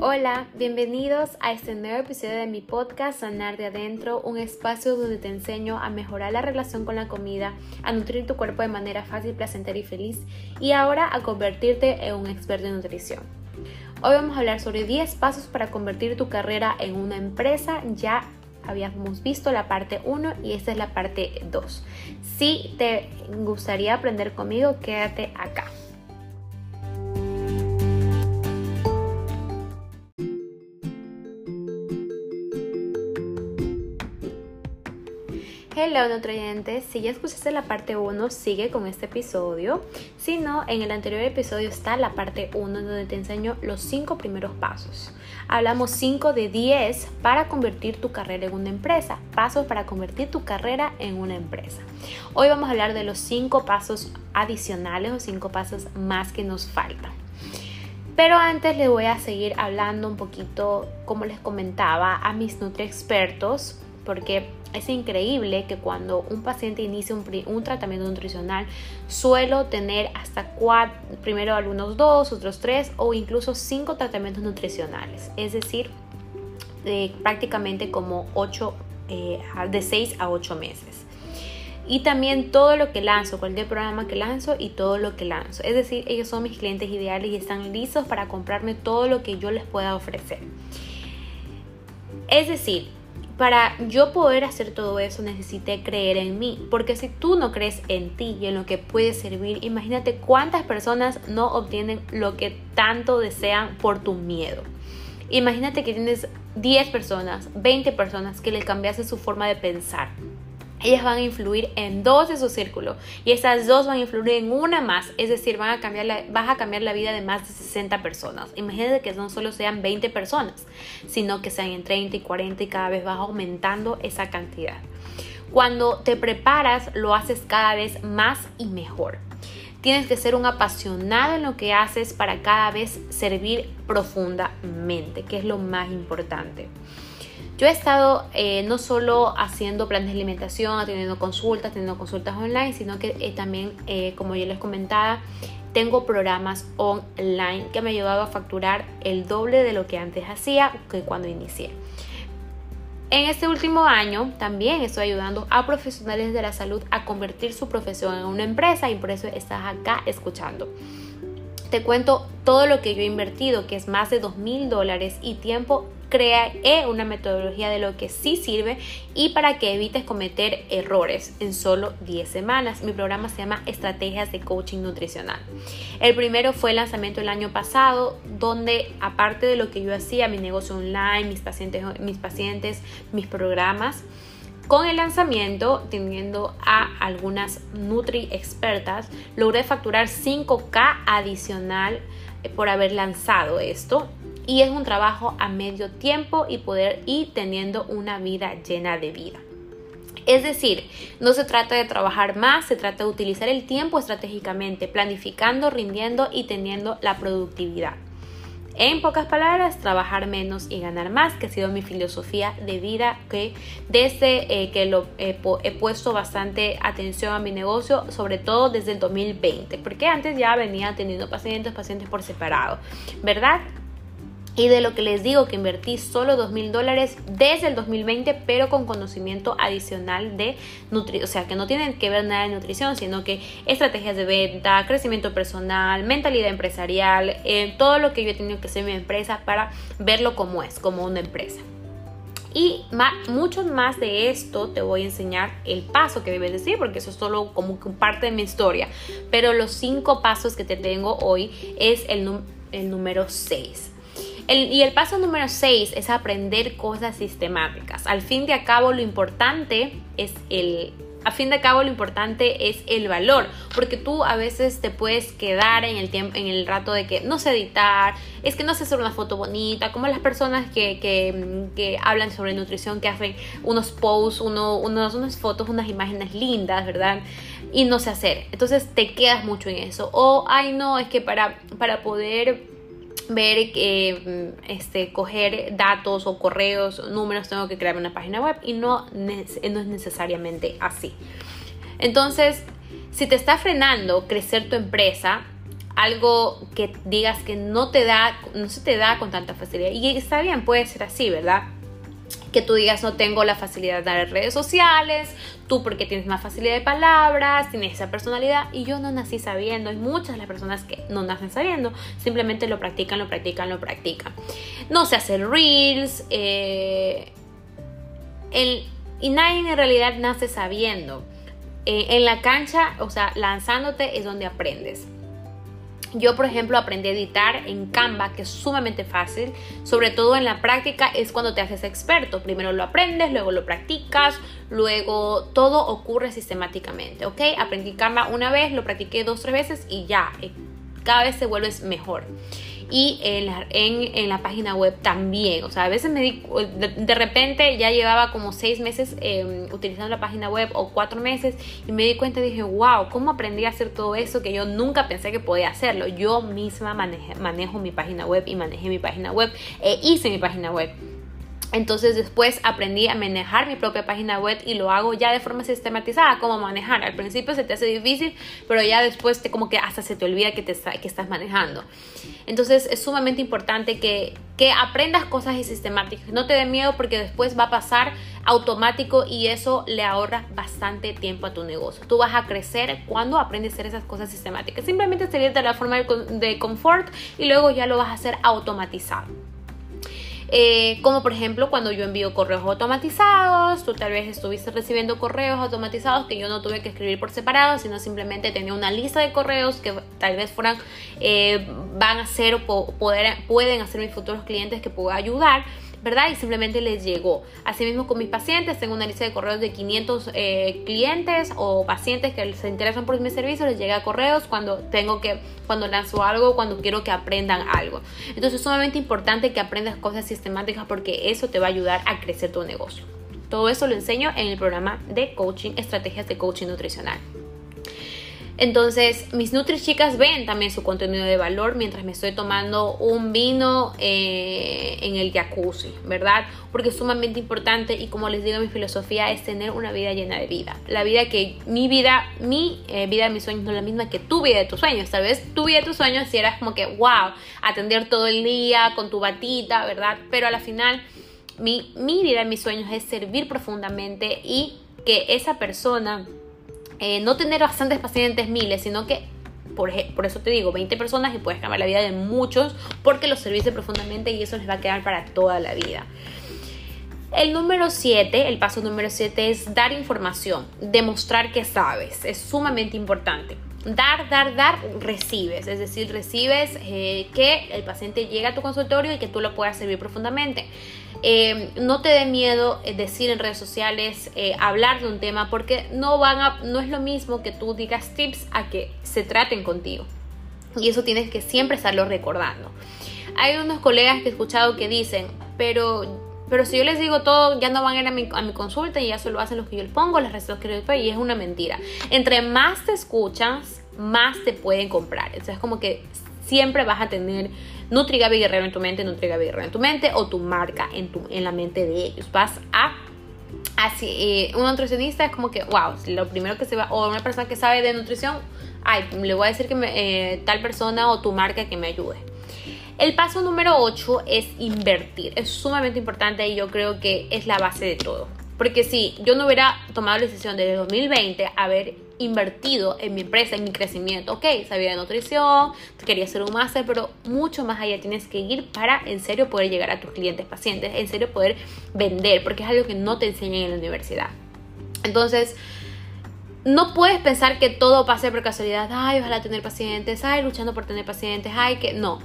Hola, bienvenidos a este nuevo episodio de mi podcast Sanar de Adentro, un espacio donde te enseño a mejorar la relación con la comida, a nutrir tu cuerpo de manera fácil, placentera y feliz y ahora a convertirte en un experto en nutrición. Hoy vamos a hablar sobre 10 pasos para convertir tu carrera en una empresa. Ya habíamos visto la parte 1 y esta es la parte 2. Si te gustaría aprender conmigo, quédate acá. Hello nutrientes, si ya escuchaste la parte 1 sigue con este episodio, si no en el anterior episodio está la parte 1 donde te enseño los 5 primeros pasos. Hablamos 5 de 10 para convertir tu carrera en una empresa, pasos para convertir tu carrera en una empresa. Hoy vamos a hablar de los 5 pasos adicionales o 5 pasos más que nos faltan. Pero antes les voy a seguir hablando un poquito, como les comentaba, a mis nutri expertos porque es increíble que cuando un paciente inicia un, tratamiento nutricional suelo tener hasta cuatro, primero algunos dos, otros tres o incluso cinco tratamientos nutricionales, es decir, prácticamente como ocho, eh, de seis a ocho meses. Y también todo lo que lanzo, cualquier programa que lanzo y todo lo que lanzo. Es decir, ellos son mis clientes ideales y están listos para comprarme todo lo que yo les pueda ofrecer. Es decir, para yo poder hacer todo eso necesité creer en mí, porque si tú no crees en ti y en lo que puede servir, imagínate cuántas personas no obtienen lo que tanto desean por tu miedo. Imagínate que tienes 10 personas, 20 personas que le cambiaste su forma de pensar ellas van a influir en dos de su círculo y esas dos van a influir en una más, es decir, van a cambiar la, vas a cambiar la vida de más de 60 personas. Imagínate que no solo sean 20 personas, sino que sean en 30 y 40 y cada vez vas aumentando esa cantidad. Cuando te preparas, lo haces cada vez más y mejor. Tienes que ser un apasionado en lo que haces para cada vez servir profundamente, que es lo más importante. Yo he estado eh, no solo haciendo planes de alimentación, atendiendo consultas, teniendo consultas online, sino que eh, también, eh, como yo les comentaba, tengo programas online que me han ayudado a facturar el doble de lo que antes hacía que cuando inicié. En este último año también estoy ayudando a profesionales de la salud a convertir su profesión en una empresa y por eso estás acá escuchando. Te cuento todo lo que yo he invertido, que es más de dos mil dólares y tiempo cree una metodología de lo que sí sirve y para que evites cometer errores en solo 10 semanas. Mi programa se llama Estrategias de Coaching Nutricional. El primero fue el lanzamiento el año pasado, donde aparte de lo que yo hacía, mi negocio online, mis pacientes, mis, pacientes, mis programas, con el lanzamiento, teniendo a algunas Nutri expertas, logré facturar 5K adicional eh, por haber lanzado esto y es un trabajo a medio tiempo y poder ir teniendo una vida llena de vida. Es decir, no se trata de trabajar más, se trata de utilizar el tiempo estratégicamente, planificando, rindiendo y teniendo la productividad. En pocas palabras, trabajar menos y ganar más, que ha sido mi filosofía de vida, que desde eh, que lo he puesto bastante atención a mi negocio, sobre todo desde el 2020, porque antes ya venía teniendo pacientes, pacientes por separado, ¿verdad? Y de lo que les digo que invertí solo dos mil dólares desde el 2020 pero con conocimiento adicional de nutrición, o sea que no tienen que ver nada de nutrición sino que estrategias de venta, crecimiento personal, mentalidad empresarial, eh, todo lo que yo he tenido que hacer en mi empresa para verlo como es, como una empresa. Y más, más de esto te voy a enseñar el paso que debes decir, porque eso es solo como parte de mi historia. Pero los cinco pasos que te tengo hoy es el, el número 6 y el paso número 6 es aprender cosas sistemáticas. Al fin de cabo lo importante es el a fin de cabo lo importante es el valor, porque tú a veces te puedes quedar en el tiempo, en el rato de que no sé editar, es que no sé hacer una foto bonita, como las personas que, que, hablan sobre nutrición, que hacen unos posts, uno, unos, unas fotos, unas imágenes lindas, ¿verdad? Y no sé hacer. Entonces te quedas mucho en eso. O, ay no, es que para, para poder ver, mm, este, coger datos o correos, números, tengo que crear una página web y no, no es necesariamente así. Entonces, si te está frenando crecer tu empresa, algo que digas que no te da, no se te da con tanta facilidad. Y está bien, puede ser así, ¿verdad? Que tú digas no tengo la facilidad de dar redes sociales, tú porque tienes más facilidad de palabras, tienes esa personalidad y yo no nací sabiendo, hay muchas de las personas que no nacen sabiendo, simplemente lo practican, lo practican, lo practican. No se hacen reels, eh, y nadie en realidad nace sabiendo. Eh, en la cancha, o sea, lanzándote es donde aprendes. Yo, por ejemplo, aprendí a editar en Canva, que es sumamente fácil. Sobre todo en la práctica es cuando te haces experto. Primero lo aprendes, luego lo practicas, luego todo ocurre sistemáticamente, ¿ok? Aprendí Canva una vez, lo practiqué dos, tres veces y ya, eh, cada vez te vuelves mejor y en la, en, la página web también. O sea, a veces me di, de, repente ya llevaba como seis meses em, utilizando la página web o cuatro meses y me di cuenta y dije, wow, ¿cómo aprendí a hacer todo eso que yo nunca pensé que podía hacerlo? Yo misma manejo mi página web y manejé mi página web e hice mi página web. Entonces después aprendí a manejar mi propia página web y lo hago ya de forma sistematizada, como manejar. Al principio se te hace difícil, pero ya después te, como que hasta se te olvida que, te que estás manejando. Entonces es sumamente importante que, que aprendas cosas sistemáticas. No te dé miedo porque después va a pasar automático y eso le ahorra bastante tiempo a tu negocio. Tú vas a crecer cuando aprendes a hacer esas cosas sistemáticas. Simplemente salir de la forma de confort y luego ya lo vas a hacer automatizado. Eh, como por ejemplo cuando yo envío correos automatizados, tú tal vez estuviste recibiendo correos automatizados que yo no tuve que escribir por separado, sino simplemente tenía una lista de correos que tal vez fueran, eh, van a ser o poder, pueden hacer mis futuros clientes que puedo ayudar. ¿Verdad? Y simplemente les llegó. Asimismo con mis pacientes, tengo una lista de correos de 500 eh, clientes o pacientes que se interesan por mi servicio, les llega correos cuando tengo que, cuando lanzo algo, cuando quiero que aprendan algo. Entonces es sumamente importante que aprendas cosas sistemáticas porque eso te va a ayudar a crecer tu negocio. Todo eso lo enseño en el programa de coaching, estrategias de coaching nutricional. Entonces, mis Nutri chicas ven también su contenido de valor mientras me estoy tomando un vino eh, en el jacuzzi, ¿verdad? Porque es sumamente importante y como les digo, mi filosofía es tener una vida llena de vida. La vida que mi vida, mi eh, vida de mis sueños no es la misma que tu vida de tus sueños. Tal vez tu vida de tus sueños si eras como que, wow, atender todo el día con tu batita, ¿verdad? Pero a la final, mi, mi vida de mis sueños es servir profundamente y que esa persona eh, no tener bastantes pacientes, miles, sino que por, por, eso te digo, 20 personas y puedes cambiar la vida de muchos porque los serviste profundamente y eso les va a quedar para toda la vida. El número 7, el paso número 7 es dar información, demostrar que sabes, es sumamente importante. Dar, dar, dar, recibes, es decir, recibes eh, que el paciente llegue a tu consultorio y que tú lo puedas servir profundamente. Eh, no te dé miedo eh, decir en redes sociales, hablar de un tema, porque no, van a, no es lo mismo que tú digas tips a que se traten contigo. Y eso tienes que siempre estarlo recordando. Hay unos colegas que he escuchado que dicen, pero, pero si yo les digo todo, ya no van a ir a mi, a mi consulta y ya solo hacen lo que yo les pongo, las recetas que les doy, y es una mentira. Entre más te escuchas, más te pueden comprar. Entonces es como que siempre vas a tener Nutrigabi Guerrero en tu mente, Nutrigabi Guerrero en tu mente o tu marca en, tu, en la mente de ellos. Vas a así eh, un nutricionista es como que wow lo primero que se va o una persona que sabe de nutrición ay le voy a decir que eh, tal persona o tu marca que me ayude el paso número 8 es invertir. Es sumamente importante y yo creo que es la base de todo. Porque si yo no hubiera tomado la decisión desde 2020 haber invertido en mi empresa, en mi crecimiento, ok, sabía de nutrición, quería hacer un máster, pero mucho más allá tienes que ir para en serio poder llegar a tus clientes, pacientes, en serio poder vender, porque es algo que no te enseñan en la universidad. Entonces, no puedes pensar que todo pase por casualidad, ay, ojalá tener pacientes, ay, luchando por tener pacientes, ay, que no.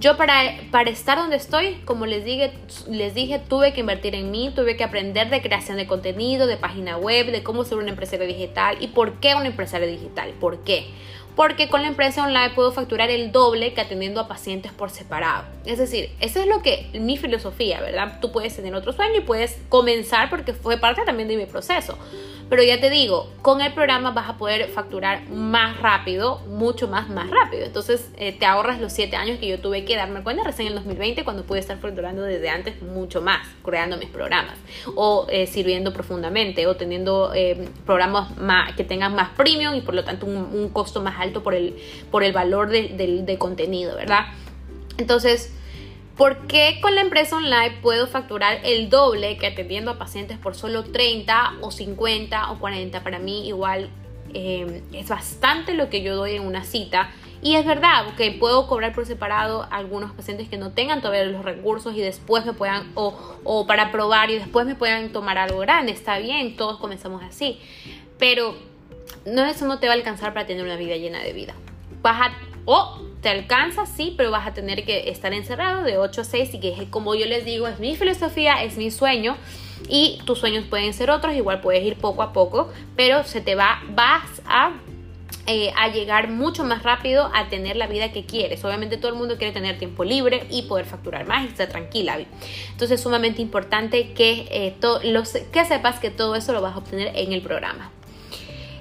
Yo para, para estar donde estoy, como les dije, les dije, tuve que invertir en mí, tuve que aprender de creación de contenido, de página web, de cómo ser una empresaria digital y por qué una empresaria digital. ¿Por qué? Porque con la empresa online puedo facturar el doble que atendiendo a pacientes por separado. Es decir, esa es lo que mi filosofía, ¿verdad? Tú puedes tener otro sueño y puedes comenzar porque fue parte también de mi proceso. Pero ya te digo, con el programa vas a poder facturar más rápido, mucho más, más rápido. Entonces eh, te ahorras los 7 años que yo tuve que darme cuenta recién en el 2020 cuando pude estar facturando desde antes mucho más, creando mis programas o eh, sirviendo profundamente o teniendo eh, programas que tengan más premium y por lo tanto un, costo más alto por el, por el valor de, de contenido, ¿verdad? Entonces, ¿Por qué con la empresa online puedo facturar el doble que atendiendo a pacientes por solo 30 o 50 o 40? Para mí igual eh, es bastante lo que yo doy en una cita. Y es verdad que puedo cobrar por separado a algunos pacientes que no tengan todavía los recursos y después me puedan, o, o para probar y después me puedan tomar algo grande. Está bien, todos comenzamos así. Pero no, eso no te va a alcanzar para tener una vida llena de vida. Vas a, o te alcanza, sí, pero vas a tener que estar encerrado de 8 a 6 y que como yo les digo, es mi filosofía, es mi sueño y tus sueños pueden ser otros, igual puedes ir poco a poco, pero se te va, vas a eh, a llegar mucho más rápido a tener la vida que quieres. Obviamente todo el mundo quiere tener tiempo libre y poder facturar más y estar tranquila. Entonces es sumamente importante que, eh, los, que sepas que todo eso lo vas a obtener en el programa.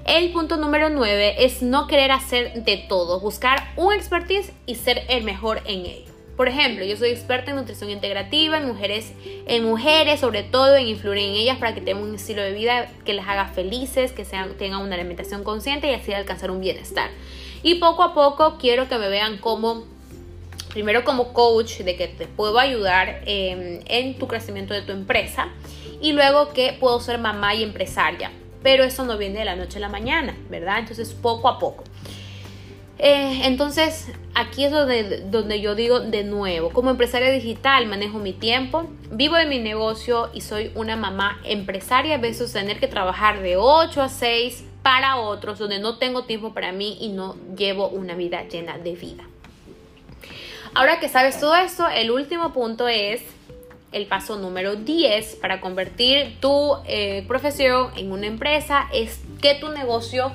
El punto número 9 es no querer hacer de todo, buscar un expertise y ser el mejor en ello. Por ejemplo, yo soy experta en nutrición integrativa, en mujeres, en mujeres sobre todo, en influir en ellas para que tengan un estilo de vida que les haga felices, que tengan una alimentación consciente y así alcanzar un bienestar. Y poco a poco quiero que me vean como, primero como coach, de que te puedo ayudar em, en tu crecimiento de tu empresa y luego que puedo ser mamá y empresaria pero eso no viene de la noche a la mañana, ¿verdad? Entonces poco a poco. Eh, entonces, aquí es donde, donde yo digo de nuevo, como empresaria digital manejo mi tiempo, vivo de mi negocio y soy una mamá empresaria, veces tener que trabajar de 8 a 6 para otros, donde no tengo tiempo para mí y no llevo una vida llena de vida. Ahora que sabes todo esto, el último punto es el paso número 10 para convertir tu eh, profesión en una empresa es que tu negocio,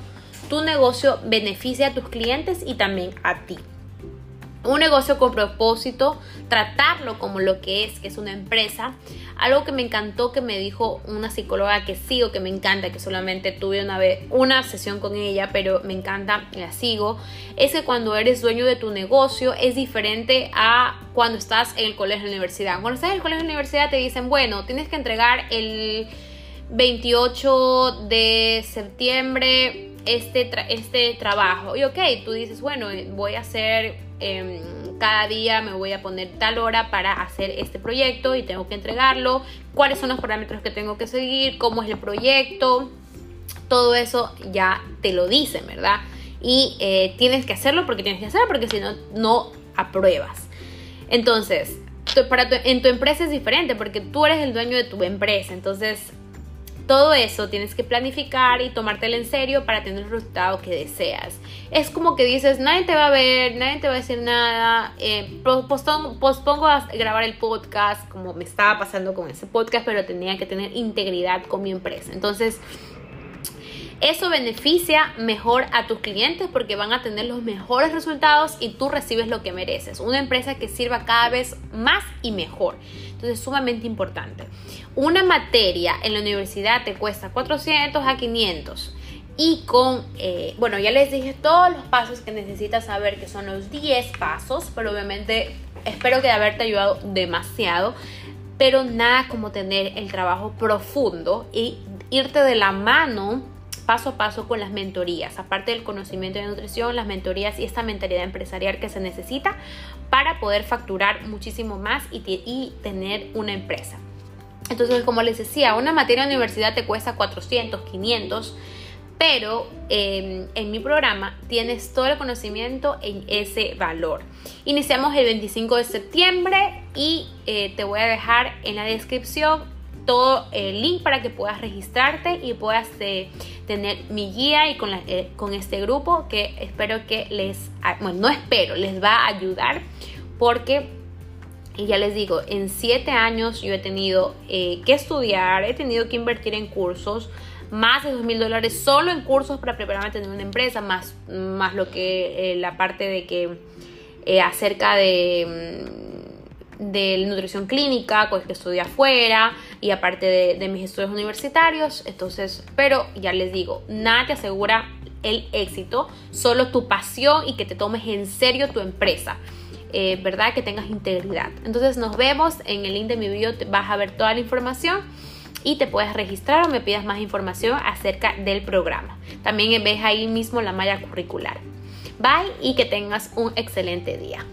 tu negocio beneficie a tus clientes y también a ti un negocio con propósito, tratarlo como lo que es, que es una empresa. Algo que me encantó que me dijo una psicóloga que sigo, que me encanta, que solamente tuve una vez una sesión con ella, pero me encanta, la sigo, es que cuando eres dueño de tu negocio es diferente a cuando estás en el colegio de la universidad. Cuando estás en el colegio de la universidad te dicen, bueno, tienes que entregar el 28 de septiembre este, este trabajo. Y ok, tú dices, bueno, voy a hacer Em, cada día me voy a poner tal hora para hacer este proyecto y tengo que entregarlo, cuáles son los parámetros que tengo que seguir, cómo es el proyecto, todo eso ya te lo dicen, ¿verdad? Y eh, tienes que hacerlo porque tienes que hacerlo porque si no, no apruebas. Entonces, para en tu empresa es diferente porque tú eres el dueño de tu empresa, entonces todo eso tienes que planificar y tomártelo en serio para tener el resultado que deseas. Es como que dices, nadie te va a ver, nadie te va a decir nada, eh, pospongo, a grabar el podcast como me estaba pasando con ese podcast, pero tenía que tener integridad con mi empresa. Entonces, eso beneficia mejor a tus clientes porque van a tener los mejores resultados y tú recibes lo que mereces. Una empresa que sirva cada vez más y mejor. Entonces es sumamente importante. Una materia en la universidad te cuesta 400 a 500 y con, eh, bueno, ya les dije todos los pasos que necesitas saber, que son los 10 pasos, pero obviamente espero que haberte ayudado demasiado, pero nada como tener el trabajo profundo y irte de la mano paso a paso con las mentorías, aparte del conocimiento de nutrición, las mentorías y esta mentalidad empresarial que se necesita para poder facturar muchísimo más y, tener una empresa. Entonces, como les decía, una materia de universidad te cuesta 400, 500, pero em, en mi programa tienes todo el conocimiento en ese valor. Iniciamos el 25 de septiembre y eh, te voy a dejar en la descripción todo el link para que puedas registrarte y puedas eh, tener mi guía y con, eh, con este grupo que espero que les, bueno, no espero, les va a ayudar porque, y ya les digo, en siete años yo he tenido eh, que estudiar, he tenido que invertir en cursos, más de dos mil dólares solo en cursos para prepararme a tener una empresa, más, más lo que la parte de que acerca de mm, de nutrición clínica, pues que estudié afuera, y aparte de, mis estudios universitarios. Entonces, pero ya les digo, nada te asegura el éxito, solo tu pasión y que te tomes en serio tu empresa. Eh, ¿Verdad? Que tengas integridad. Entonces nos vemos en el link de mi video, vas a ver toda la información y te puedes registrar o me pidas más información acerca del programa. También ves ahí mismo la malla curricular. Bye y que tengas un excelente día.